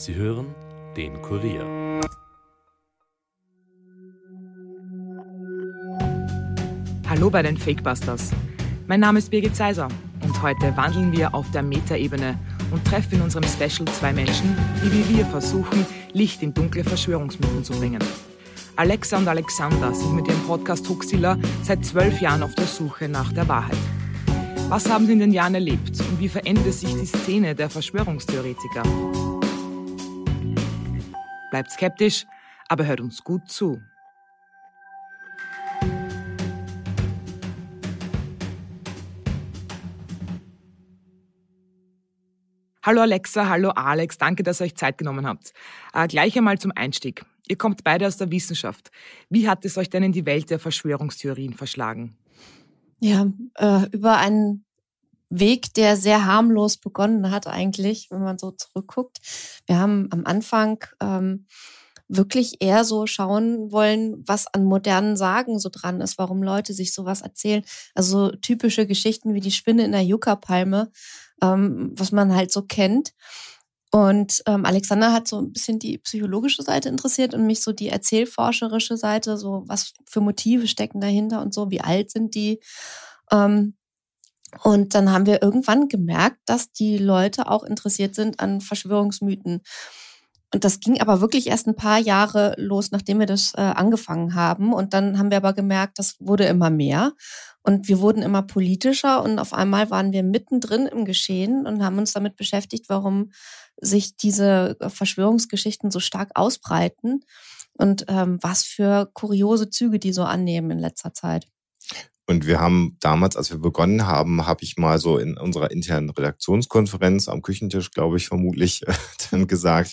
Sie hören den Kurier. Hallo bei den Fakebusters. Mein Name ist Birgit Seiser und heute wandeln wir auf der Metaebene und treffen in unserem Special zwei Menschen, die wie wir versuchen, Licht in dunkle Verschwörungsmythen zu bringen. Alexa und Alexander sind mit ihrem Podcast Huxilla seit zwölf Jahren auf der Suche nach der Wahrheit. Was haben sie in den Jahren erlebt und wie verändert sich die Szene der Verschwörungstheoretiker? Bleibt skeptisch, aber hört uns gut zu. Hallo Alexa, hallo Alex, danke, dass ihr euch Zeit genommen habt. Äh, gleich einmal zum Einstieg. Ihr kommt beide aus der Wissenschaft. Wie hat es euch denn in die Welt der Verschwörungstheorien verschlagen? Ja, äh, über einen Weg, der sehr harmlos begonnen hat eigentlich, wenn man so zurückguckt. Wir haben am Anfang ähm, wirklich eher so schauen wollen, was an modernen Sagen so dran ist, warum Leute sich sowas erzählen. Also typische Geschichten wie die Spinne in der Yucca-Palme, ähm, was man halt so kennt. Und ähm, Alexander hat so ein bisschen die psychologische Seite interessiert und mich so die erzählforscherische Seite, so was für Motive stecken dahinter und so, wie alt sind die. Ähm, und dann haben wir irgendwann gemerkt, dass die Leute auch interessiert sind an Verschwörungsmythen. Und das ging aber wirklich erst ein paar Jahre los, nachdem wir das äh, angefangen haben. Und dann haben wir aber gemerkt, das wurde immer mehr. Und wir wurden immer politischer und auf einmal waren wir mittendrin im Geschehen und haben uns damit beschäftigt, warum sich diese Verschwörungsgeschichten so stark ausbreiten und ähm, was für kuriose Züge die so annehmen in letzter Zeit. Und wir haben damals, als wir begonnen haben, habe ich mal so in unserer internen Redaktionskonferenz am Küchentisch, glaube ich, vermutlich dann gesagt,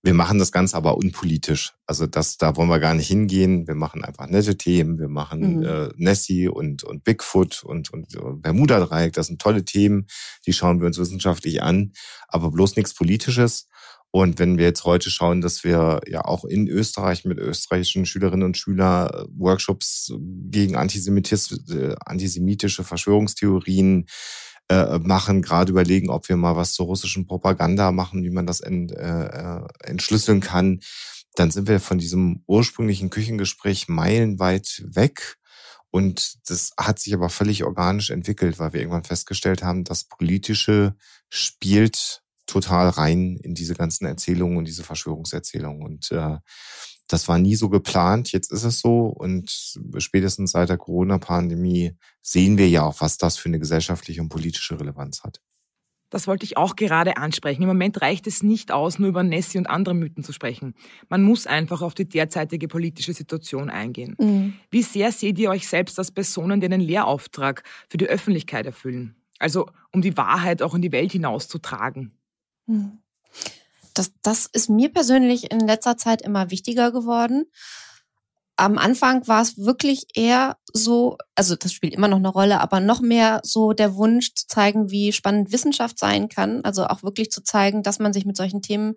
wir machen das Ganze aber unpolitisch. Also das, da wollen wir gar nicht hingehen. Wir machen einfach nette Themen. Wir machen mhm. äh, Nessie und, und Bigfoot und, und Bermuda-Dreieck. Das sind tolle Themen. Die schauen wir uns wissenschaftlich an. Aber bloß nichts Politisches. Und wenn wir jetzt heute schauen, dass wir ja auch in Österreich mit österreichischen Schülerinnen und Schülern äh, Workshops gegen äh, antisemitische Verschwörungstheorien äh, machen, gerade überlegen, ob wir mal was zur russischen Propaganda machen, wie man das ent, äh, äh, entschlüsseln kann, dann sind wir von diesem ursprünglichen Küchengespräch meilenweit weg. Und das hat sich aber völlig organisch entwickelt, weil wir irgendwann festgestellt haben, das Politische spielt total rein in diese ganzen Erzählungen und diese Verschwörungserzählungen. Und äh, das war nie so geplant, jetzt ist es so und spätestens seit der Corona-Pandemie sehen wir ja auch, was das für eine gesellschaftliche und politische Relevanz hat. Das wollte ich auch gerade ansprechen. Im Moment reicht es nicht aus, nur über Nessie und andere Mythen zu sprechen. Man muss einfach auf die derzeitige politische Situation eingehen. Mhm. Wie sehr seht ihr euch selbst als Personen, die einen Lehrauftrag für die Öffentlichkeit erfüllen? Also um die Wahrheit auch in die Welt hinauszutragen. Mhm das, das ist mir persönlich in letzter Zeit immer wichtiger geworden. Am Anfang war es wirklich eher so, also das spielt immer noch eine Rolle, aber noch mehr so der Wunsch zu zeigen, wie spannend Wissenschaft sein kann. Also auch wirklich zu zeigen, dass man sich mit solchen Themen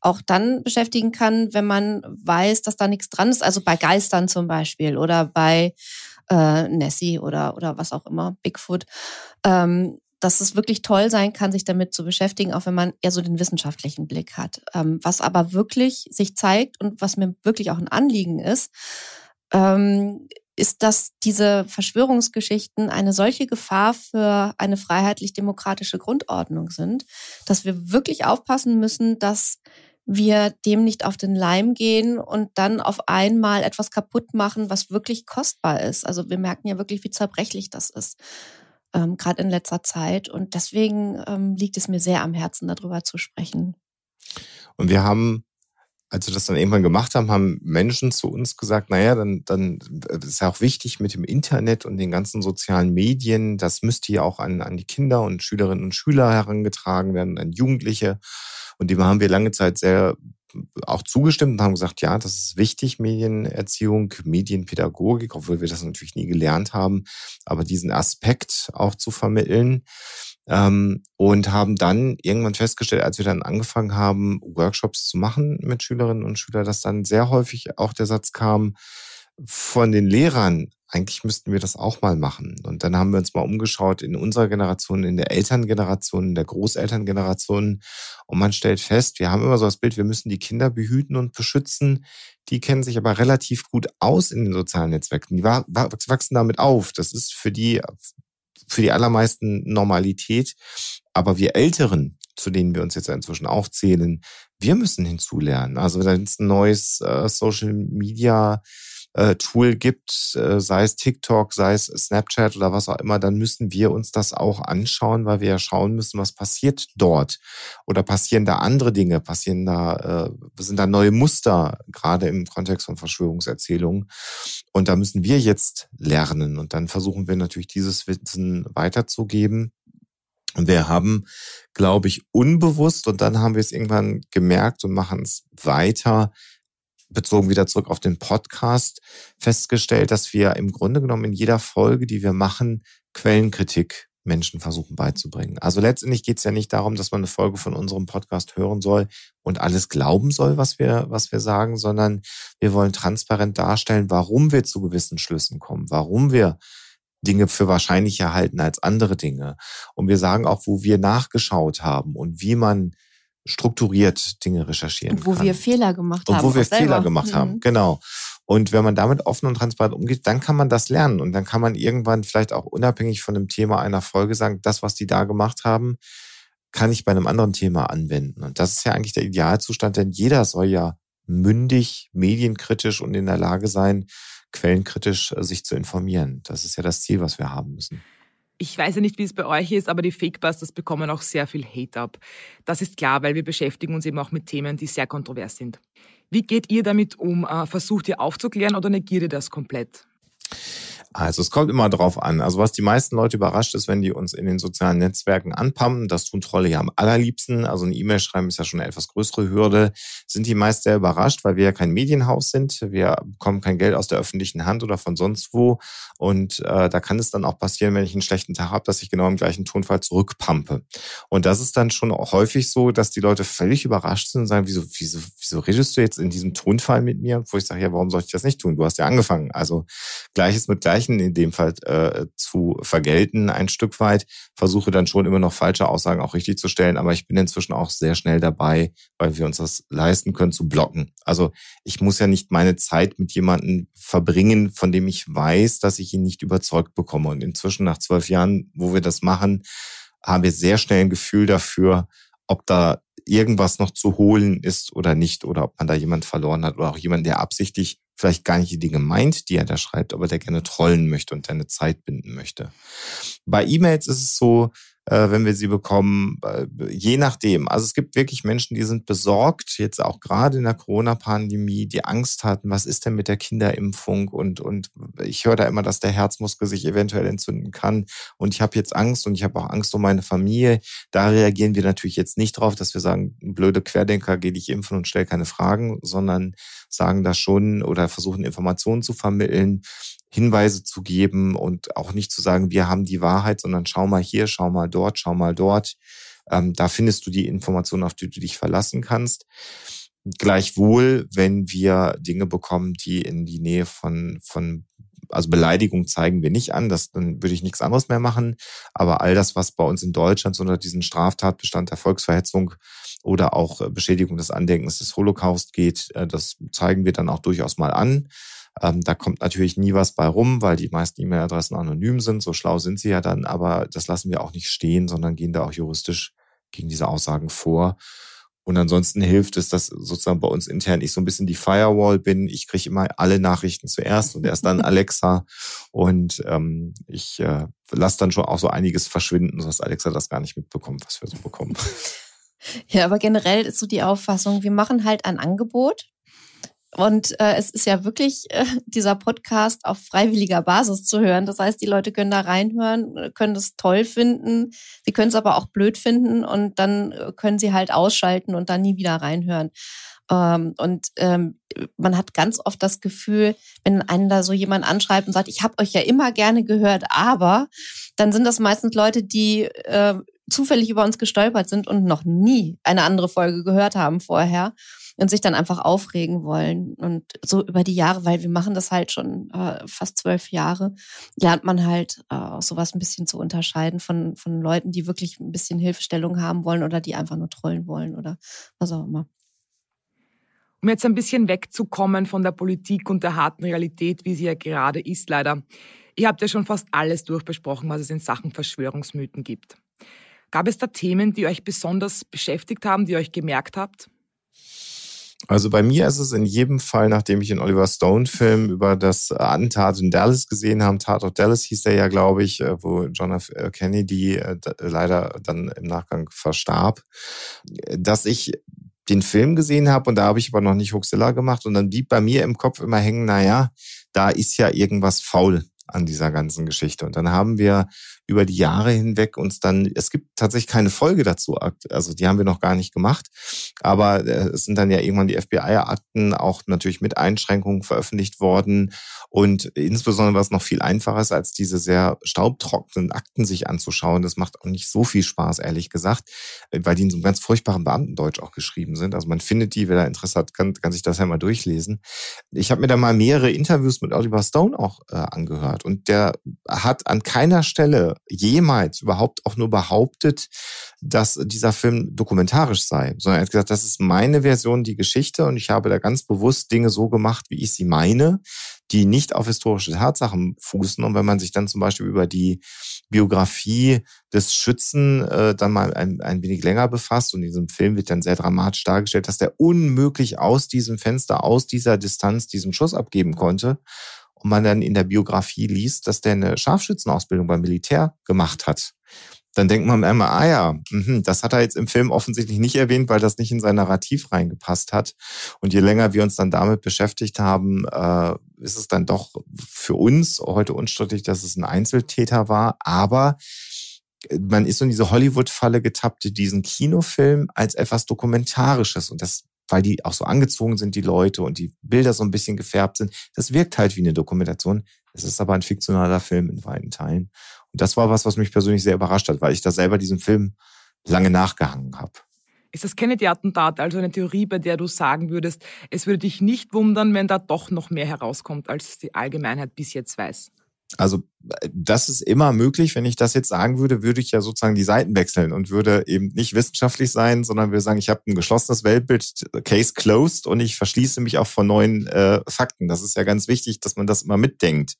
auch dann beschäftigen kann, wenn man weiß, dass da nichts dran ist. Also bei Geistern zum Beispiel oder bei äh, Nessie oder, oder was auch immer, Bigfoot. Ähm, dass es wirklich toll sein kann, sich damit zu beschäftigen, auch wenn man eher so den wissenschaftlichen Blick hat. Ähm, was aber wirklich sich zeigt und was mir wirklich auch ein Anliegen ist, ähm, ist, dass diese Verschwörungsgeschichten eine solche Gefahr für eine freiheitlich-demokratische Grundordnung sind, dass wir wirklich aufpassen müssen, dass wir dem nicht auf den Leim gehen und dann auf einmal etwas kaputt machen, was wirklich kostbar ist. Also wir merken ja wirklich, wie zerbrechlich das ist ähm, gerade in letzter Zeit. Und deswegen ähm, liegt es mir sehr am Herzen, darüber zu sprechen. Und wir haben, als wir das dann irgendwann gemacht haben, haben Menschen zu uns gesagt, naja, dann, dann ist ja auch wichtig mit dem Internet und den ganzen sozialen Medien, das müsste ja auch an, an die Kinder und Schülerinnen und Schüler herangetragen werden, an Jugendliche. Und dem haben wir lange Zeit sehr auch zugestimmt und haben gesagt, ja, das ist wichtig, Medienerziehung, Medienpädagogik, obwohl wir das natürlich nie gelernt haben, aber diesen Aspekt auch zu vermitteln. Ähm, und haben dann irgendwann festgestellt, als wir dann angefangen haben, Workshops zu machen mit Schülerinnen und Schülern, dass dann sehr häufig auch der Satz kam von den Lehrern, eigentlich müssten wir das auch mal machen. Und dann haben wir uns mal umgeschaut in unserer Generation, in der Elterngeneration, in der Großelterngeneration. Und man stellt fest, wir haben immer so das Bild, wir müssen die Kinder behüten und beschützen. Die kennen sich aber relativ gut aus in den sozialen Netzwerken. Die wachsen damit auf. Das ist für die, für die allermeisten Normalität. Aber wir Älteren, zu denen wir uns jetzt inzwischen auch zählen, wir müssen hinzulernen. Also wenn es ein neues äh, Social Media äh, Tool gibt, äh, sei es TikTok, sei es Snapchat oder was auch immer, dann müssen wir uns das auch anschauen, weil wir ja schauen müssen, was passiert dort. Oder passieren da andere Dinge, passieren da, äh, sind da neue Muster, gerade im Kontext von Verschwörungserzählungen. Und da müssen wir jetzt lernen. Und dann versuchen wir natürlich dieses Wissen weiterzugeben. Und wir haben, glaube ich, unbewusst, und dann haben wir es irgendwann gemerkt und machen es weiter, bezogen wieder zurück auf den Podcast, festgestellt, dass wir im Grunde genommen in jeder Folge, die wir machen, Quellenkritik Menschen versuchen beizubringen. Also letztendlich geht es ja nicht darum, dass man eine Folge von unserem Podcast hören soll und alles glauben soll, was wir, was wir sagen, sondern wir wollen transparent darstellen, warum wir zu gewissen Schlüssen kommen, warum wir Dinge für wahrscheinlicher halten als andere Dinge. Und wir sagen auch, wo wir nachgeschaut haben und wie man strukturiert Dinge recherchieren und wo kann. wir Fehler gemacht und haben. Und wo wir Fehler gemacht mhm. haben, genau. Und wenn man damit offen und transparent umgeht, dann kann man das lernen. Und dann kann man irgendwann vielleicht auch unabhängig von dem Thema einer Folge sagen, das, was die da gemacht haben, kann ich bei einem anderen Thema anwenden. Und das ist ja eigentlich der Idealzustand, denn jeder soll ja mündig, medienkritisch und in der Lage sein, quellenkritisch äh, sich zu informieren. Das ist ja das Ziel, was wir haben müssen. Ich weiß ja nicht, wie es bei euch ist, aber die Fakebusters bekommen auch sehr viel Hate ab. Das ist klar, weil wir beschäftigen uns eben auch mit Themen, die sehr kontrovers sind. Wie geht ihr damit um? Äh, versucht ihr aufzuklären oder negiert ihr das komplett? Also es kommt immer drauf an. Also was die meisten Leute überrascht ist, wenn die uns in den sozialen Netzwerken anpumpen, das tun Trolle ja am allerliebsten. Also eine E-Mail schreiben ist ja schon eine etwas größere Hürde. Sind die meist sehr überrascht, weil wir ja kein Medienhaus sind. Wir bekommen kein Geld aus der öffentlichen Hand oder von sonst wo. Und äh, da kann es dann auch passieren, wenn ich einen schlechten Tag habe, dass ich genau im gleichen Tonfall zurückpumpe. Und das ist dann schon auch häufig so, dass die Leute völlig überrascht sind und sagen, wieso, wieso, wieso redest du jetzt in diesem Tonfall mit mir? Wo ich sage, ja, warum soll ich das nicht tun? Du hast ja angefangen. Also gleiches mit gleich Zeichen in dem Fall äh, zu vergelten, ein Stück weit. Versuche dann schon immer noch falsche Aussagen auch richtig zu stellen, aber ich bin inzwischen auch sehr schnell dabei, weil wir uns das leisten können, zu blocken. Also ich muss ja nicht meine Zeit mit jemandem verbringen, von dem ich weiß, dass ich ihn nicht überzeugt bekomme. Und inzwischen nach zwölf Jahren, wo wir das machen, haben wir sehr schnell ein Gefühl dafür, ob da irgendwas noch zu holen ist oder nicht, oder ob man da jemand verloren hat oder auch jemand, der absichtlich vielleicht gar nicht die Dinge meint, die er da schreibt, aber der gerne trollen möchte und deine Zeit binden möchte. Bei E-Mails ist es so, äh, wenn wir sie bekommen, äh, je nachdem. Also es gibt wirklich Menschen, die sind besorgt, jetzt auch gerade in der Corona-Pandemie, die Angst hatten, was ist denn mit der Kinderimpfung und, und ich höre da immer, dass der Herzmuskel sich eventuell entzünden kann und ich habe jetzt Angst und ich habe auch Angst um meine Familie. Da reagieren wir natürlich jetzt nicht drauf, dass wir sagen, blöde Querdenker, geh dich impfen und stell keine Fragen, sondern sagen das schon oder versuchen Informationen zu vermitteln Hinweise zu geben und auch nicht zu sagen, wir haben die Wahrheit, sondern schau mal hier, schau mal dort, schau mal dort. Ähm, da findest du die Informationen, auf die du dich verlassen kannst. Gleichwohl, wenn wir Dinge bekommen, die in die Nähe von, von also Beleidigung zeigen wir nicht an, das, dann würde ich nichts anderes mehr machen. Aber all das, was bei uns in Deutschland unter diesen Straftatbestand der Volksverhetzung oder auch Beschädigung des Andenkens des Holocaust geht, äh, das zeigen wir dann auch durchaus mal an. Ähm, da kommt natürlich nie was bei rum, weil die meisten E-Mail-Adressen anonym sind. So schlau sind sie ja dann, aber das lassen wir auch nicht stehen, sondern gehen da auch juristisch gegen diese Aussagen vor. Und ansonsten hilft es, dass sozusagen bei uns intern ich so ein bisschen die Firewall bin. Ich kriege immer alle Nachrichten zuerst und erst dann Alexa. Und ähm, ich äh, lasse dann schon auch so einiges verschwinden, sodass Alexa das gar nicht mitbekommt, was wir so bekommen. Ja, aber generell ist so die Auffassung, wir machen halt ein Angebot und äh, es ist ja wirklich äh, dieser Podcast auf freiwilliger Basis zu hören. Das heißt, die Leute können da reinhören, können das toll finden, sie können es aber auch blöd finden und dann äh, können sie halt ausschalten und dann nie wieder reinhören. Ähm, und ähm, man hat ganz oft das Gefühl, wenn einen da so jemand anschreibt und sagt, ich habe euch ja immer gerne gehört, aber dann sind das meistens Leute, die äh, zufällig über uns gestolpert sind und noch nie eine andere Folge gehört haben vorher und sich dann einfach aufregen wollen. Und so über die Jahre, weil wir machen das halt schon äh, fast zwölf Jahre, lernt man halt äh, auch sowas ein bisschen zu unterscheiden von, von Leuten, die wirklich ein bisschen Hilfestellung haben wollen oder die einfach nur trollen wollen oder was auch immer. Um jetzt ein bisschen wegzukommen von der Politik und der harten Realität, wie sie ja gerade ist, leider. Ihr habt ja schon fast alles durchbesprochen, was es in Sachen Verschwörungsmythen gibt. Gab es da Themen, die euch besonders beschäftigt haben, die ihr euch gemerkt habt? Also bei mir ist es in jedem Fall, nachdem ich den Oliver Stone-Film über das Attentat in Dallas gesehen habe, Tatort Dallas hieß der ja, glaube ich, äh, wo John F. Kennedy äh, leider dann im Nachgang verstarb, dass ich den Film gesehen habe und da habe ich aber noch nicht Huxilla gemacht und dann blieb bei mir im Kopf immer hängen, naja, da ist ja irgendwas faul an dieser ganzen Geschichte. Und dann haben wir über die Jahre hinweg uns dann, es gibt tatsächlich keine Folge dazu, also die haben wir noch gar nicht gemacht, aber äh, es sind dann ja irgendwann die FBI-Akten auch natürlich mit Einschränkungen veröffentlicht worden und insbesondere was noch viel einfacher ist, als diese sehr staubtrockenen Akten sich anzuschauen, das macht auch nicht so viel Spaß, ehrlich gesagt, weil die in so einem ganz furchtbaren Beamtendeutsch auch geschrieben sind. Also man findet die, wer da Interesse hat, kann, kann sich das ja mal durchlesen. Ich habe mir da mal mehrere Interviews mit Oliver Stone auch äh, angehört und der hat an keiner Stelle jemals überhaupt auch nur behauptet, dass dieser Film dokumentarisch sei, sondern er hat gesagt, das ist meine Version, die Geschichte und ich habe da ganz bewusst Dinge so gemacht, wie ich sie meine, die nicht auf historische Tatsachen fußen. Und wenn man sich dann zum Beispiel über die Biografie des Schützen äh, dann mal ein, ein wenig länger befasst und in diesem Film wird dann sehr dramatisch dargestellt, dass der unmöglich aus diesem Fenster, aus dieser Distanz diesen Schuss abgeben konnte und man dann in der Biografie liest, dass der eine Scharfschützenausbildung beim Militär gemacht hat, dann denkt man immer, ah ja, mh, das hat er jetzt im Film offensichtlich nicht erwähnt, weil das nicht in sein Narrativ reingepasst hat. Und je länger wir uns dann damit beschäftigt haben, äh, ist es dann doch für uns heute unstrittig, dass es ein Einzeltäter war. Aber man ist in diese Hollywood-Falle getappt, diesen Kinofilm als etwas Dokumentarisches. Und das weil die auch so angezogen sind, die Leute und die Bilder so ein bisschen gefärbt sind. Das wirkt halt wie eine Dokumentation. Es ist aber ein fiktionaler Film in weiten Teilen. Und das war was, was mich persönlich sehr überrascht hat, weil ich da selber diesem Film lange nachgehangen habe. Ist das Kennedy-Attentat also eine Theorie, bei der du sagen würdest, es würde dich nicht wundern, wenn da doch noch mehr herauskommt, als die Allgemeinheit bis jetzt weiß? Also das ist immer möglich. Wenn ich das jetzt sagen würde, würde ich ja sozusagen die Seiten wechseln und würde eben nicht wissenschaftlich sein, sondern würde sagen, ich habe ein geschlossenes Weltbild, Case closed und ich verschließe mich auch vor neuen äh, Fakten. Das ist ja ganz wichtig, dass man das immer mitdenkt.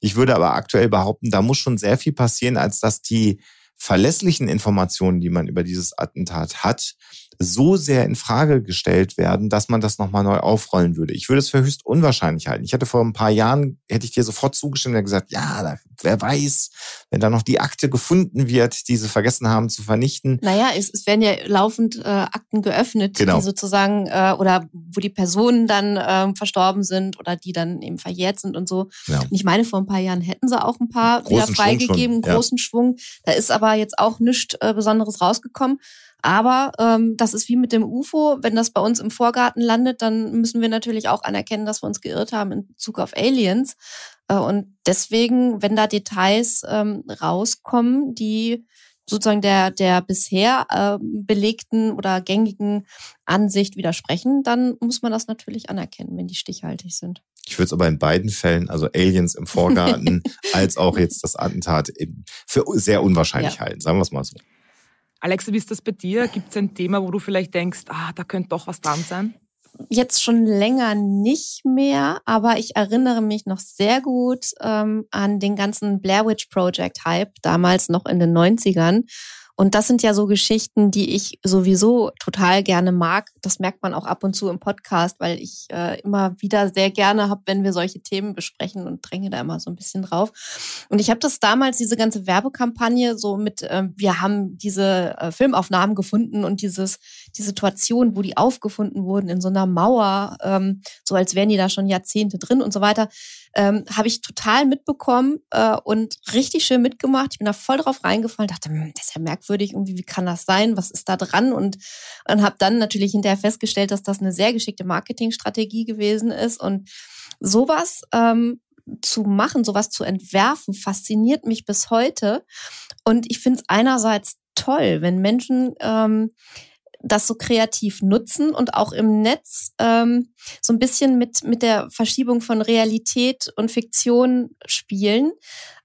Ich würde aber aktuell behaupten, da muss schon sehr viel passieren, als dass die verlässlichen Informationen, die man über dieses Attentat hat, so sehr in Frage gestellt werden, dass man das nochmal neu aufrollen würde. Ich würde es für höchst unwahrscheinlich halten. Ich hätte vor ein paar Jahren, hätte ich dir sofort zugestimmt und gesagt, ja, wer weiß, wenn da noch die Akte gefunden wird, die sie vergessen haben zu vernichten. Naja, es, es werden ja laufend äh, Akten geöffnet, genau. die sozusagen, äh, oder wo die Personen dann äh, verstorben sind oder die dann eben verjährt sind und so. Ja. Und ich meine, vor ein paar Jahren hätten sie auch ein paar wieder freigegeben, Schwung großen ja. Schwung. Da ist aber jetzt auch nichts äh, Besonderes rausgekommen. Aber ähm, das ist wie mit dem UFO. Wenn das bei uns im Vorgarten landet, dann müssen wir natürlich auch anerkennen, dass wir uns geirrt haben in Bezug auf Aliens. Äh, und deswegen, wenn da Details ähm, rauskommen, die sozusagen der, der bisher äh, belegten oder gängigen Ansicht widersprechen, dann muss man das natürlich anerkennen, wenn die stichhaltig sind. Ich würde es aber in beiden Fällen, also Aliens im Vorgarten, als auch jetzt das Attentat, für sehr unwahrscheinlich ja. halten, sagen wir es mal so. Alexa, wie ist das bei dir? Gibt es ein Thema, wo du vielleicht denkst, ah, da könnte doch was dran sein? Jetzt schon länger nicht mehr, aber ich erinnere mich noch sehr gut ähm, an den ganzen Blair Witch Project Hype, damals noch in den 90ern. Und das sind ja so Geschichten, die ich sowieso total gerne mag. Das merkt man auch ab und zu im Podcast, weil ich äh, immer wieder sehr gerne habe, wenn wir solche Themen besprechen und dränge da immer so ein bisschen drauf. Und ich habe das damals, diese ganze Werbekampagne, so mit, äh, wir haben diese äh, Filmaufnahmen gefunden und dieses, die Situation, wo die aufgefunden wurden in so einer Mauer, ähm, so als wären die da schon Jahrzehnte drin und so weiter ähm, habe ich total mitbekommen äh, und richtig schön mitgemacht. Ich bin da voll drauf reingefallen, dachte, hm, das ist ja merkwürdig, irgendwie, wie kann das sein? Was ist da dran? Und, und habe dann natürlich hinterher festgestellt, dass das eine sehr geschickte Marketingstrategie gewesen ist. Und sowas ähm, zu machen, sowas zu entwerfen, fasziniert mich bis heute. Und ich finde es einerseits toll, wenn Menschen ähm, das so kreativ nutzen und auch im Netz ähm, so ein bisschen mit, mit der Verschiebung von Realität und Fiktion spielen.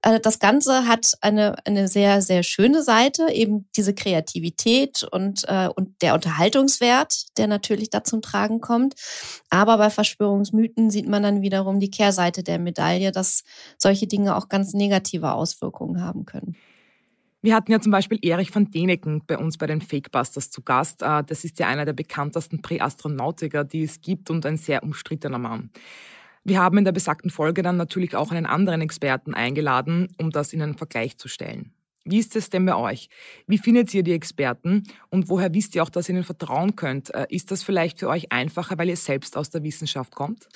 Äh, das Ganze hat eine, eine sehr, sehr schöne Seite, eben diese Kreativität und, äh, und der Unterhaltungswert, der natürlich da zum Tragen kommt. Aber bei Verschwörungsmythen sieht man dann wiederum die Kehrseite der Medaille, dass solche Dinge auch ganz negative Auswirkungen haben können. Wir hatten ja zum Beispiel Erich van Deneken bei uns bei den Fakebusters zu Gast. Äh, das ist ja einer der bekanntesten Präastronautiker, die es gibt und ein sehr umstrittener Mann. Wir haben in der besagten Folge dann natürlich auch einen anderen Experten eingeladen, um das in einen Vergleich zu stellen. Wie ist es denn bei euch? Wie findet ihr die Experten und woher wisst ihr auch, dass ihr ihnen vertrauen könnt? Äh, ist das vielleicht für euch einfacher, weil ihr selbst aus der Wissenschaft kommt?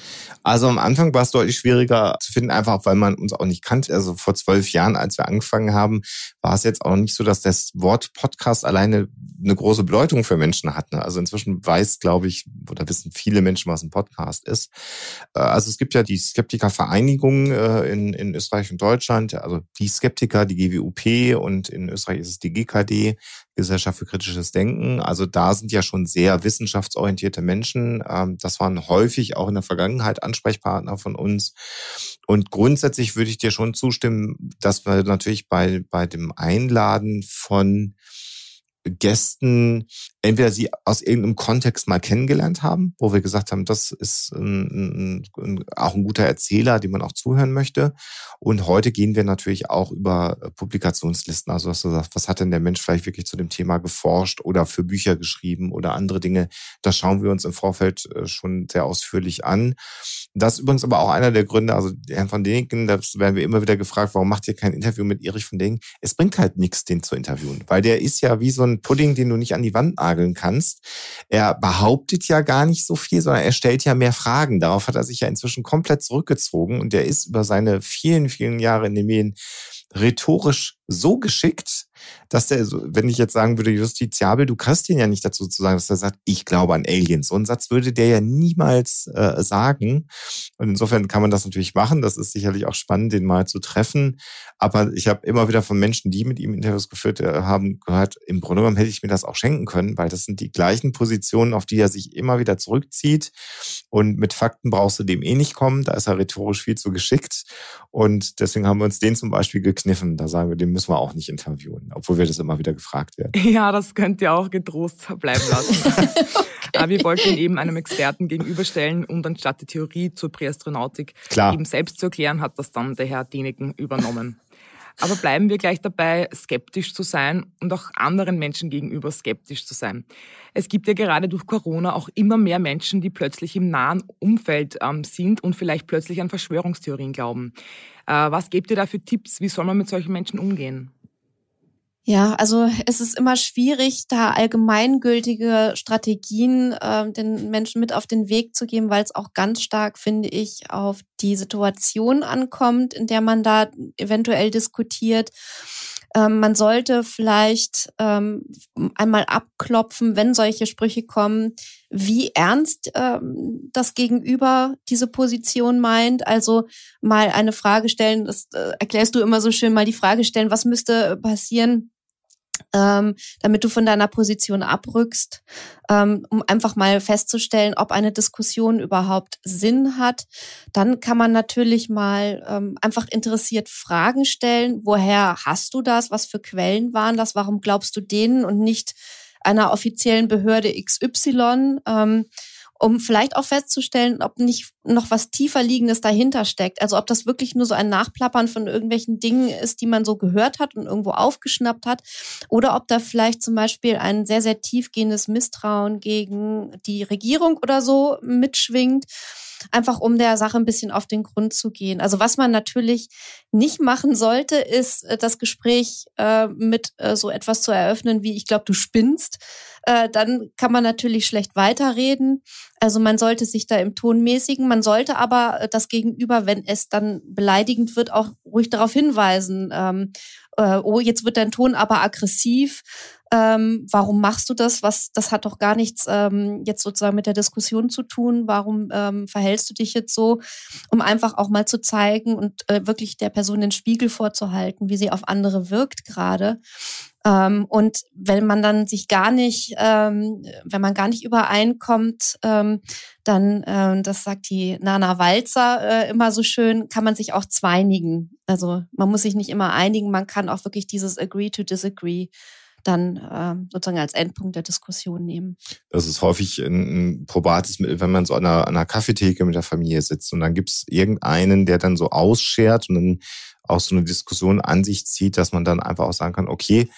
Also am Anfang war es deutlich schwieriger zu finden, einfach weil man uns auch nicht kannte. Also vor zwölf Jahren, als wir angefangen haben, war es jetzt auch nicht so, dass das Wort Podcast alleine eine große Bedeutung für Menschen hat. Ne? Also inzwischen weiß, glaube ich, oder wissen viele Menschen, was ein Podcast ist. Äh, also es gibt ja die Skeptikervereinigung äh, in, in Österreich und Deutschland, also die Skeptiker, die GWUP und in Österreich ist es die GKD, Gesellschaft für kritisches Denken. Also da sind ja schon sehr wissenschaftsorientierte Menschen. Ähm, das waren häufig auch in der Vergangenheit Ansprechpartner von uns. Und grundsätzlich würde ich dir schon zustimmen, dass wir natürlich bei, bei dem Einladen von Gästen entweder sie aus irgendeinem Kontext mal kennengelernt haben, wo wir gesagt haben, das ist ein, ein, auch ein guter Erzähler, dem man auch zuhören möchte. Und heute gehen wir natürlich auch über Publikationslisten. Also dass du sagst, was hat denn der Mensch vielleicht wirklich zu dem Thema geforscht oder für Bücher geschrieben oder andere Dinge. Das schauen wir uns im Vorfeld äh, schon sehr ausführlich an. Das ist übrigens aber auch einer der Gründe, also Herrn von Deniken, da werden wir immer wieder gefragt, warum macht ihr kein Interview mit Erich von Deniken? Es bringt halt nichts, den zu interviewen, weil der ist ja wie so ein Pudding, den du nicht an die Wand nageln kannst. Er behauptet ja gar nicht so viel, sondern er stellt ja mehr Fragen. Darauf hat er sich ja inzwischen komplett zurückgezogen und der ist über seine vielen, vielen Jahre in den Medien rhetorisch so geschickt, dass der, wenn ich jetzt sagen würde, justiziabel, du kriegst ihn ja nicht dazu zu sagen, dass er sagt, ich glaube an Aliens. So einen Satz würde der ja niemals äh, sagen. Und insofern kann man das natürlich machen. Das ist sicherlich auch spannend, den mal zu treffen. Aber ich habe immer wieder von Menschen, die mit ihm Interviews geführt äh, haben, gehört, im Grunde genommen hätte ich mir das auch schenken können, weil das sind die gleichen Positionen, auf die er sich immer wieder zurückzieht. Und mit Fakten brauchst du dem eh nicht kommen. Da ist er rhetorisch viel zu geschickt. Und deswegen haben wir uns den zum Beispiel gekniffen. Da sagen wir, den müssen wir auch nicht interviewen, obwohl wir das immer wieder gefragt werden. Ja, das könnt ihr auch getrost bleiben lassen. okay. Aber wir wollten ihn eben einem Experten gegenüberstellen und anstatt die Theorie zur Präastronautik Klar. eben selbst zu erklären, hat das dann der Herr Deneken übernommen. Aber bleiben wir gleich dabei, skeptisch zu sein und auch anderen Menschen gegenüber skeptisch zu sein. Es gibt ja gerade durch Corona auch immer mehr Menschen, die plötzlich im nahen Umfeld ähm, sind und vielleicht plötzlich an Verschwörungstheorien glauben. Äh, was gebt ihr da für Tipps? Wie soll man mit solchen Menschen umgehen? Ja, also es ist immer schwierig, da allgemeingültige Strategien äh, den Menschen mit auf den Weg zu geben, weil es auch ganz stark, finde ich, auf die Situation ankommt, in der man da eventuell diskutiert. Ähm, man sollte vielleicht ähm, einmal abklopfen, wenn solche Sprüche kommen, wie ernst ähm, das Gegenüber diese Position meint. Also mal eine Frage stellen, das äh, erklärst du immer so schön, mal die Frage stellen, was müsste passieren, ähm, damit du von deiner Position abrückst, ähm, um einfach mal festzustellen, ob eine Diskussion überhaupt Sinn hat. Dann kann man natürlich mal ähm, einfach interessiert Fragen stellen. Woher hast du das? Was für Quellen waren das? Warum glaubst du denen und nicht einer offiziellen Behörde XY? Ähm, um vielleicht auch festzustellen, ob nicht noch was tiefer liegendes dahinter steckt. Also ob das wirklich nur so ein Nachplappern von irgendwelchen Dingen ist, die man so gehört hat und irgendwo aufgeschnappt hat, oder ob da vielleicht zum Beispiel ein sehr, sehr tiefgehendes Misstrauen gegen die Regierung oder so mitschwingt einfach um der Sache ein bisschen auf den Grund zu gehen. Also was man natürlich nicht machen sollte, ist äh, das Gespräch äh, mit äh, so etwas zu eröffnen wie, ich glaube, du spinnst. Äh, dann kann man natürlich schlecht weiterreden. Also man sollte sich da im Ton mäßigen. Man sollte aber äh, das Gegenüber, wenn es dann beleidigend wird, auch ruhig darauf hinweisen. Ähm, äh, oh, jetzt wird dein Ton aber aggressiv ähm, warum machst du das? Was, das hat doch gar nichts ähm, jetzt sozusagen mit der Diskussion zu tun. Warum ähm, verhältst du dich jetzt so, um einfach auch mal zu zeigen und äh, wirklich der Person den Spiegel vorzuhalten, wie sie auf andere wirkt gerade. Ähm, und wenn man dann sich gar nicht, ähm, wenn man gar nicht übereinkommt, ähm, dann, äh, das sagt die Nana Walzer äh, immer so schön, kann man sich auch zweinigen. Also man muss sich nicht immer einigen, man kann auch wirklich dieses Agree to Disagree dann äh, sozusagen als Endpunkt der Diskussion nehmen. Das ist häufig ein, ein probates Mittel, wenn man so an einer, an einer Kaffeetheke mit der Familie sitzt und dann gibt es irgendeinen, der dann so ausschert und dann auch so eine Diskussion an sich zieht, dass man dann einfach auch sagen kann, okay,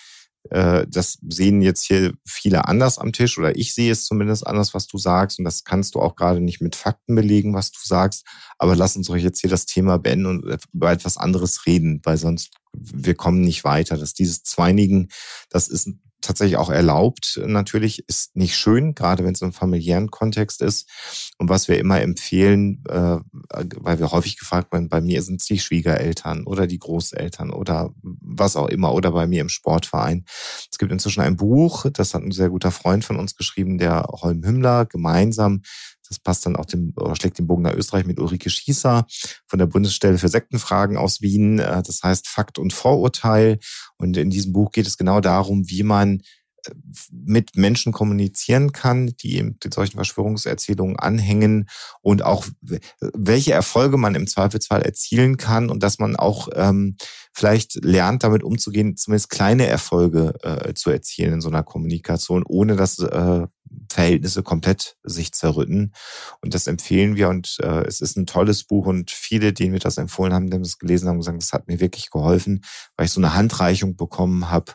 das sehen jetzt hier viele anders am Tisch oder ich sehe es zumindest anders, was du sagst. Und das kannst du auch gerade nicht mit Fakten belegen, was du sagst. Aber lass uns doch jetzt hier das Thema beenden und über etwas anderes reden, weil sonst wir kommen nicht weiter. Dass dieses Zweinigen, das ist tatsächlich auch erlaubt. Natürlich ist nicht schön, gerade wenn es im familiären Kontext ist. Und was wir immer empfehlen, äh, weil wir häufig gefragt werden, bei mir sind es die Schwiegereltern oder die Großeltern oder was auch immer oder bei mir im Sportverein. Es gibt inzwischen ein Buch, das hat ein sehr guter Freund von uns geschrieben, der Holm Hümmler, gemeinsam das passt dann auch dem, oder schlägt den Bogen nach Österreich mit Ulrike Schießer von der Bundesstelle für Sektenfragen aus Wien. Äh, das heißt Fakt und Vorurteil. Und in diesem Buch geht es genau darum, wie man äh, mit Menschen kommunizieren kann, die eben mit solchen Verschwörungserzählungen anhängen und auch welche Erfolge man im Zweifelsfall erzielen kann und dass man auch ähm, vielleicht lernt, damit umzugehen, zumindest kleine Erfolge äh, zu erzielen in so einer Kommunikation, ohne dass äh, Verhältnisse komplett sich zerrütten. Und das empfehlen wir. Und äh, es ist ein tolles Buch. Und viele, denen wir das empfohlen haben, die haben das gelesen haben, gesagt, das hat mir wirklich geholfen, weil ich so eine Handreichung bekommen habe,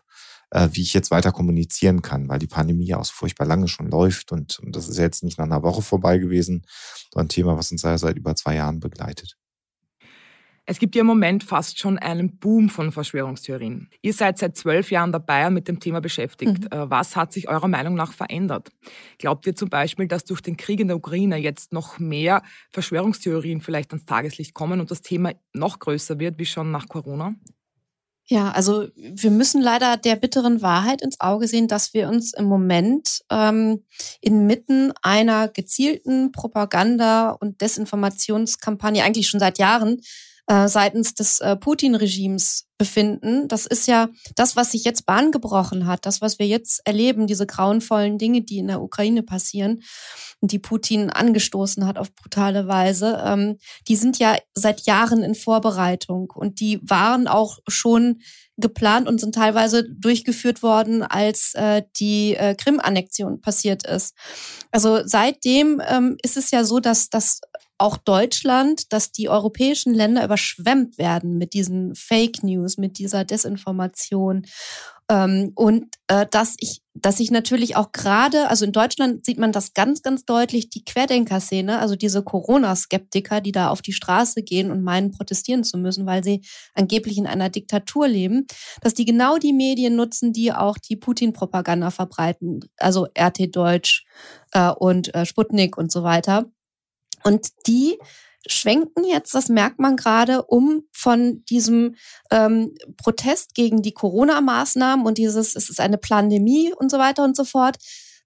äh, wie ich jetzt weiter kommunizieren kann, weil die Pandemie ja auch so furchtbar lange schon läuft. Und, und das ist jetzt nicht nach einer Woche vorbei gewesen, sondern ein Thema, was uns ja seit über zwei Jahren begleitet. Es gibt ja im Moment fast schon einen Boom von Verschwörungstheorien. Ihr seid seit zwölf Jahren dabei und mit dem Thema beschäftigt. Mhm. Äh, was hat sich eurer Meinung nach verändert? Glaubt ihr zum Beispiel, dass durch den Krieg in der Ukraine jetzt noch mehr Verschwörungstheorien vielleicht ans Tageslicht kommen und das Thema noch größer wird, wie schon nach Corona? Ja, also wir müssen leider der bitteren Wahrheit ins Auge sehen, dass wir uns im Moment ähm, inmitten einer gezielten Propaganda- und Desinformationskampagne eigentlich schon seit Jahren äh, seitens des äh, Putin-Regimes befinden. Das ist ja das, was sich jetzt Bahn gebrochen hat, das, was wir jetzt erleben, diese grauenvollen Dinge, die in der Ukraine passieren und die Putin angestoßen hat auf brutale Weise, ähm, die sind ja seit Jahren in Vorbereitung und die waren auch schon geplant und sind teilweise durchgeführt worden, als äh, die äh, Krim-Annexion passiert ist. Also seitdem ähm, ist es ja so, dass das auch Deutschland, dass die europäischen Länder überschwemmt werden mit diesen Fake News, mit dieser Desinformation. Ähm, und äh, dass ich, dass ich natürlich auch gerade, also in Deutschland sieht man das ganz, ganz deutlich, die Querdenker-Szene, also diese Corona-Skeptiker, die da auf die Straße gehen und meinen, protestieren zu müssen, weil sie angeblich in einer Diktatur leben, dass die genau die Medien nutzen, die auch die Putin-Propaganda verbreiten, also RT Deutsch äh, und äh, Sputnik und so weiter. Und die schwenken jetzt, das merkt man gerade, um von diesem ähm, Protest gegen die Corona-Maßnahmen und dieses, es ist eine Pandemie und so weiter und so fort,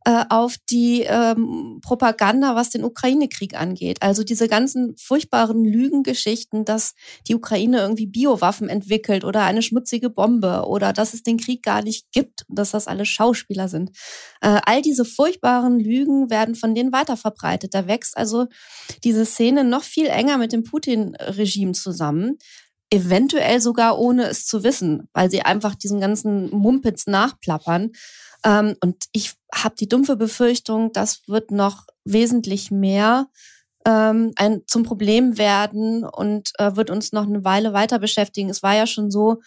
äh, auf die ähm, Propaganda, was den Ukraine-Krieg angeht. Also diese ganzen furchtbaren Lügengeschichten, dass die Ukraine irgendwie Biowaffen entwickelt oder eine schmutzige Bombe oder dass es den Krieg gar nicht gibt, dass das alles Schauspieler sind. Äh, all diese furchtbaren Lügen werden von denen weiterverbreitet. Da wächst also diese Szene noch viel enger mit dem Putin-Regime zusammen eventuell sogar ohne es zu wissen, weil sie einfach diesen ganzen Mumpitz nachplappern. Ähm, und ich habe die dumpfe Befürchtung, das wird noch wesentlich mehr ähm, ein, zum Problem werden und äh, wird uns noch eine Weile weiter beschäftigen. Es war ja schon so,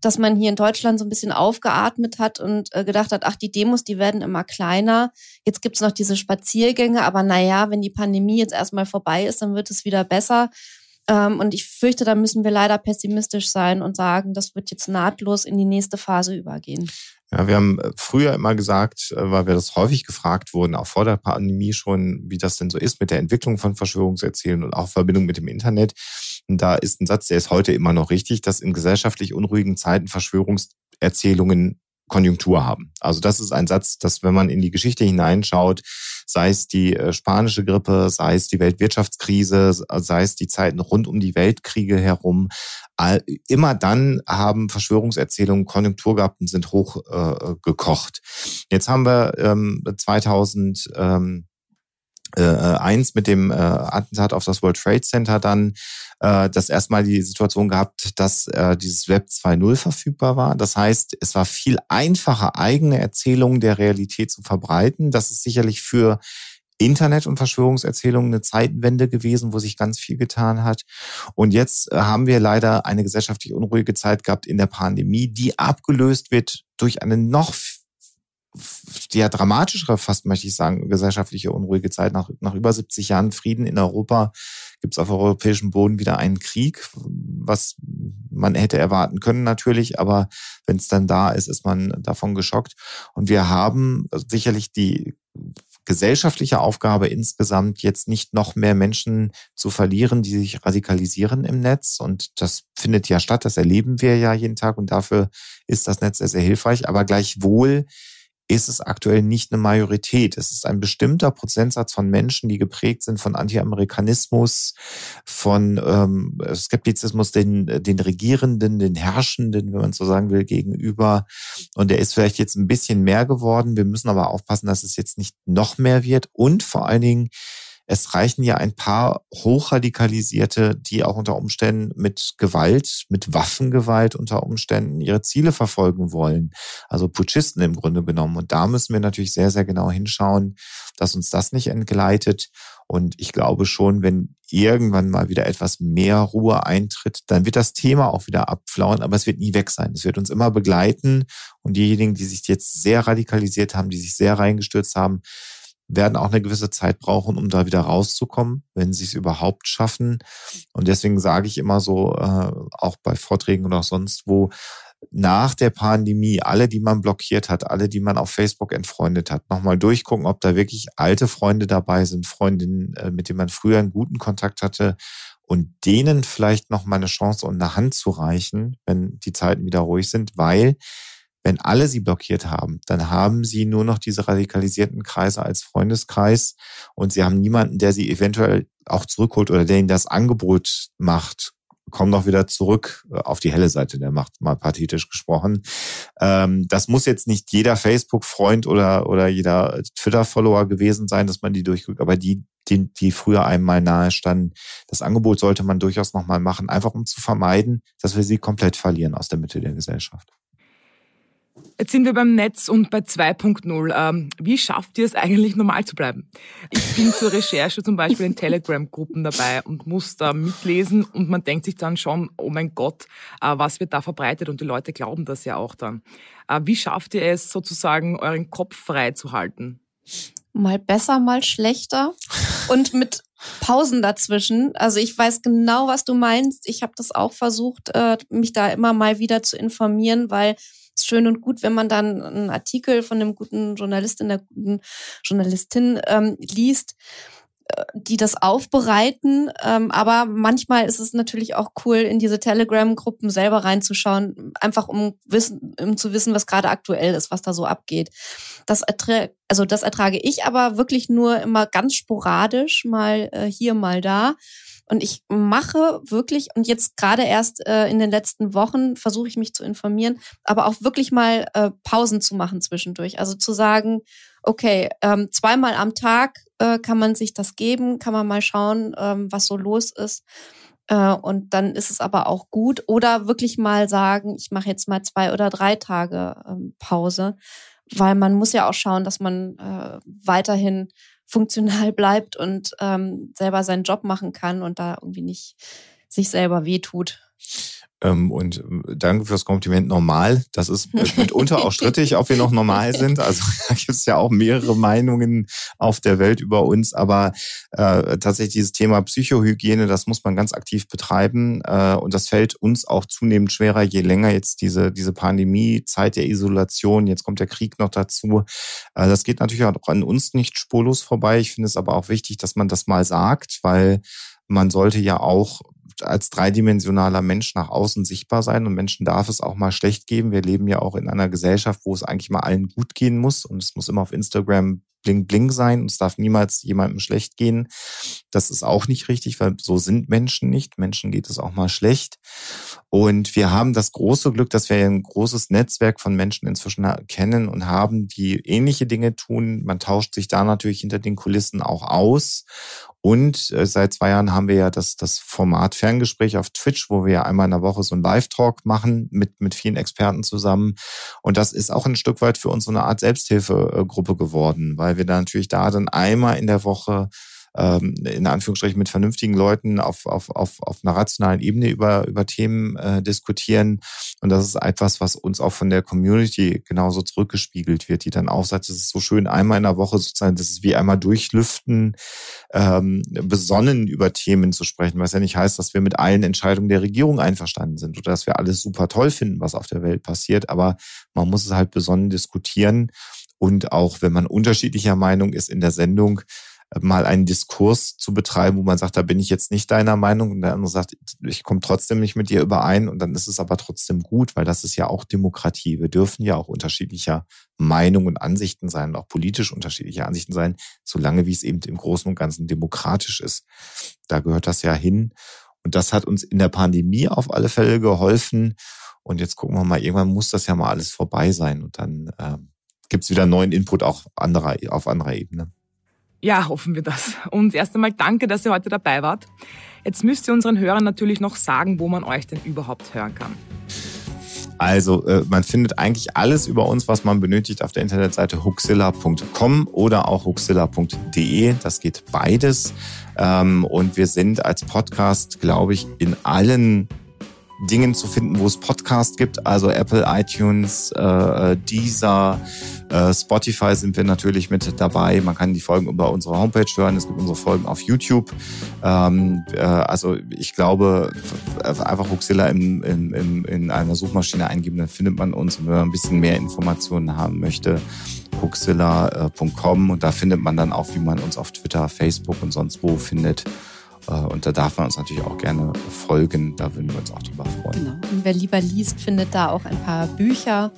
dass man hier in Deutschland so ein bisschen aufgeatmet hat und äh, gedacht hat, ach, die Demos, die werden immer kleiner. Jetzt gibt's noch diese Spaziergänge, aber naja, wenn die Pandemie jetzt erstmal vorbei ist, dann wird es wieder besser. Ähm, und ich fürchte, da müssen wir leider pessimistisch sein und sagen, das wird jetzt nahtlos in die nächste Phase übergehen. Ja, wir haben äh, früher immer gesagt, äh, weil wir das häufig gefragt wurden, auch vor der Pandemie schon, wie das denn so ist mit der Entwicklung von Verschwörungserzählungen und auch Verbindung mit dem Internet. Und da ist ein Satz, der ist heute immer noch richtig, dass in gesellschaftlich unruhigen Zeiten Verschwörungserzählungen Konjunktur haben. Also das ist ein Satz, dass wenn man in die Geschichte hineinschaut, sei es die äh, spanische Grippe, sei es die Weltwirtschaftskrise, sei es die Zeiten rund um die Weltkriege herum, immer dann haben Verschwörungserzählungen Konjunktur gehabt und sind hochgekocht. Äh, Jetzt haben wir ähm, 2000 ähm, äh, eins mit dem äh, Attentat auf das World Trade Center dann äh, das erstmal die Situation gehabt, dass äh, dieses Web 2.0 verfügbar war. Das heißt, es war viel einfacher, eigene Erzählungen der Realität zu verbreiten. Das ist sicherlich für Internet- und Verschwörungserzählungen eine Zeitenwende gewesen, wo sich ganz viel getan hat. Und jetzt äh, haben wir leider eine gesellschaftlich unruhige Zeit gehabt in der Pandemie, die abgelöst wird durch eine noch ja dramatischere, fast möchte ich sagen, gesellschaftliche unruhige Zeit. Nach, nach über 70 Jahren Frieden in Europa gibt es auf europäischem Boden wieder einen Krieg, was man hätte erwarten können natürlich, aber wenn es dann da ist, ist man davon geschockt. Und wir haben sicherlich die gesellschaftliche Aufgabe insgesamt, jetzt nicht noch mehr Menschen zu verlieren, die sich radikalisieren im Netz. Und das findet ja statt, das erleben wir ja jeden Tag und dafür ist das Netz sehr, sehr hilfreich. Aber gleichwohl ist es aktuell nicht eine Majorität. Es ist ein bestimmter Prozentsatz von Menschen, die geprägt sind von Anti-Amerikanismus, von ähm, Skeptizismus den, den Regierenden, den Herrschenden, wenn man so sagen will, gegenüber. Und der ist vielleicht jetzt ein bisschen mehr geworden. Wir müssen aber aufpassen, dass es jetzt nicht noch mehr wird. Und vor allen Dingen, es reichen ja ein paar Hochradikalisierte, die auch unter Umständen mit Gewalt, mit Waffengewalt unter Umständen ihre Ziele verfolgen wollen. Also Putschisten im Grunde genommen. Und da müssen wir natürlich sehr, sehr genau hinschauen, dass uns das nicht entgleitet. Und ich glaube schon, wenn irgendwann mal wieder etwas mehr Ruhe eintritt, dann wird das Thema auch wieder abflauen, aber es wird nie weg sein. Es wird uns immer begleiten. Und diejenigen, die sich jetzt sehr radikalisiert haben, die sich sehr reingestürzt haben, werden auch eine gewisse Zeit brauchen, um da wieder rauszukommen, wenn sie es überhaupt schaffen. Und deswegen sage ich immer so, äh, auch bei Vorträgen oder sonst wo, nach der Pandemie alle, die man blockiert hat, alle, die man auf Facebook entfreundet hat, nochmal durchgucken, ob da wirklich alte Freunde dabei sind, Freundinnen, äh, mit denen man früher einen guten Kontakt hatte und denen vielleicht noch mal eine Chance und eine Hand zu reichen, wenn die Zeiten wieder ruhig sind, weil wenn alle sie blockiert haben, dann haben sie nur noch diese radikalisierten Kreise als Freundeskreis und sie haben niemanden, der sie eventuell auch zurückholt oder der ihnen das Angebot macht, komm doch wieder zurück äh, auf die helle Seite der Macht, mal pathetisch gesprochen. Ähm, das muss jetzt nicht jeder Facebook-Freund oder, oder jeder Twitter-Follower gewesen sein, dass man die durchguckt, aber die, die, die früher einmal nahe standen, das Angebot sollte man durchaus nochmal machen, einfach um zu vermeiden, dass wir sie komplett verlieren aus der Mitte der Gesellschaft. Jetzt sind wir beim Netz und bei 2.0. Ähm, wie schafft ihr es eigentlich, normal zu bleiben? Ich bin zur Recherche zum Beispiel in Telegram-Gruppen dabei und muss da mitlesen und man denkt sich dann schon, oh mein Gott, äh, was wird da verbreitet? Und die Leute glauben das ja auch dann. Äh, wie schafft ihr es sozusagen, euren Kopf frei zu halten? Mal besser, mal schlechter und mit Pausen dazwischen. Also ich weiß genau, was du meinst. Ich habe das auch versucht, äh, mich da immer mal wieder zu informieren, weil ist schön und gut, wenn man dann einen Artikel von einem guten Journalistin, der guten Journalistin ähm, liest, äh, die das aufbereiten. Ähm, aber manchmal ist es natürlich auch cool, in diese Telegram-Gruppen selber reinzuschauen, einfach um, wissen, um zu wissen, was gerade aktuell ist, was da so abgeht. Das, also das ertrage ich aber wirklich nur immer ganz sporadisch, mal äh, hier, mal da. Und ich mache wirklich, und jetzt gerade erst äh, in den letzten Wochen versuche ich mich zu informieren, aber auch wirklich mal äh, Pausen zu machen zwischendurch. Also zu sagen, okay, ähm, zweimal am Tag äh, kann man sich das geben, kann man mal schauen, ähm, was so los ist. Äh, und dann ist es aber auch gut. Oder wirklich mal sagen, ich mache jetzt mal zwei oder drei Tage ähm, Pause, weil man muss ja auch schauen, dass man äh, weiterhin funktional bleibt und ähm, selber seinen Job machen kann und da irgendwie nicht sich selber wehtut. Ähm, und ähm, danke fürs Kompliment normal. Das ist mitunter auch strittig, ob wir noch normal sind. Also da gibt es ja auch mehrere Meinungen auf der Welt über uns. Aber äh, tatsächlich dieses Thema Psychohygiene, das muss man ganz aktiv betreiben. Äh, und das fällt uns auch zunehmend schwerer, je länger jetzt diese, diese Pandemie, Zeit der Isolation, jetzt kommt der Krieg noch dazu. Äh, das geht natürlich auch an uns nicht spurlos vorbei. Ich finde es aber auch wichtig, dass man das mal sagt, weil man sollte ja auch als dreidimensionaler Mensch nach außen sichtbar sein und Menschen darf es auch mal schlecht geben. Wir leben ja auch in einer Gesellschaft, wo es eigentlich mal allen gut gehen muss und es muss immer auf Instagram bling bling sein und es darf niemals jemandem schlecht gehen. Das ist auch nicht richtig, weil so sind Menschen nicht. Menschen geht es auch mal schlecht. Und wir haben das große Glück, dass wir ein großes Netzwerk von Menschen inzwischen kennen und haben, die ähnliche Dinge tun. Man tauscht sich da natürlich hinter den Kulissen auch aus. Und äh, seit zwei Jahren haben wir ja das, das Format Ferngespräch auf Twitch, wo wir einmal in der Woche so einen Live-Talk machen mit, mit vielen Experten zusammen. Und das ist auch ein Stück weit für uns so eine Art Selbsthilfegruppe geworden, weil wir da natürlich da dann einmal in der Woche ähm, in Anführungsstrichen mit vernünftigen Leuten auf, auf, auf, auf einer rationalen Ebene über, über Themen äh, diskutieren. Und das ist etwas, was uns auch von der Community genauso zurückgespiegelt wird, die dann auch sagt, es ist so schön, einmal in der Woche sozusagen, das ist wie einmal durchlüften, ähm, besonnen über Themen zu sprechen, was ja nicht heißt, dass wir mit allen Entscheidungen der Regierung einverstanden sind oder dass wir alles super toll finden, was auf der Welt passiert, aber man muss es halt besonnen diskutieren. Und auch wenn man unterschiedlicher Meinung ist in der Sendung, mal einen Diskurs zu betreiben, wo man sagt, da bin ich jetzt nicht deiner Meinung und der andere sagt, ich komme trotzdem nicht mit dir überein und dann ist es aber trotzdem gut, weil das ist ja auch Demokratie. Wir dürfen ja auch unterschiedlicher Meinung und Ansichten sein und auch politisch unterschiedliche Ansichten sein, solange wie es eben im Großen und Ganzen demokratisch ist. Da gehört das ja hin. Und das hat uns in der Pandemie auf alle Fälle geholfen. Und jetzt gucken wir mal, irgendwann muss das ja mal alles vorbei sein. Und dann äh, gibt es wieder neuen Input auch anderer, auf anderer Ebene. Ja, hoffen wir das. Und erst einmal danke, dass ihr heute dabei wart. Jetzt müsst ihr unseren Hörern natürlich noch sagen, wo man euch denn überhaupt hören kann. Also äh, man findet eigentlich alles über uns, was man benötigt, auf der Internetseite huxilla.com oder auch huxilla.de. Das geht beides. Ähm, und wir sind als Podcast, glaube ich, in allen Dingen zu finden, wo es Podcast gibt, also Apple, iTunes, äh, Deezer, äh, Spotify sind wir natürlich mit dabei. Man kann die Folgen über unsere Homepage hören. Es gibt unsere Folgen auf YouTube. Ähm, äh, also ich glaube, einfach Huxilla in, in, in, in einer Suchmaschine eingeben, dann findet man uns. Wenn man ein bisschen mehr Informationen haben möchte, huxilla.com und da findet man dann auch, wie man uns auf Twitter, Facebook und sonst wo findet. Äh, und da darf man uns natürlich auch gerne folgen. Da würden wir uns auch drüber freuen. Genau. Und wer lieber liest, findet da auch ein paar Bücher,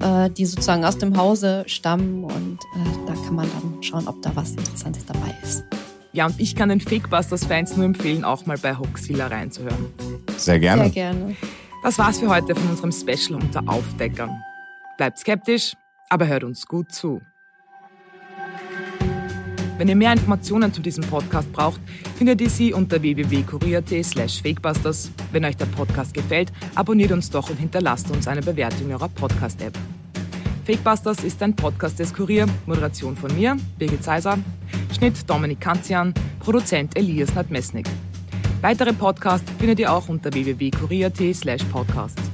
äh, die sozusagen aus dem Hause stammen. Und äh, da kann man dann schauen, ob da was Interessantes dabei ist. Ja, und ich kann den Fakebusters-Fans nur empfehlen, auch mal bei Hoxilla reinzuhören. Sehr gerne. Sehr gerne. Das war's für heute von unserem Special unter Aufdeckern. Bleibt skeptisch, aber hört uns gut zu. Wenn ihr mehr Informationen zu diesem Podcast braucht, findet ihr sie unter www.kurier.at slash fakebusters. Wenn euch der Podcast gefällt, abonniert uns doch und hinterlasst uns eine Bewertung in eurer Podcast-App. Fakebusters ist ein Podcast des Kurier, Moderation von mir, Birgit Seiser, Schnitt Dominik Kanzian, Produzent Elias Nadmesnik. Weitere Podcasts findet ihr auch unter www.kurier.at slash podcasts.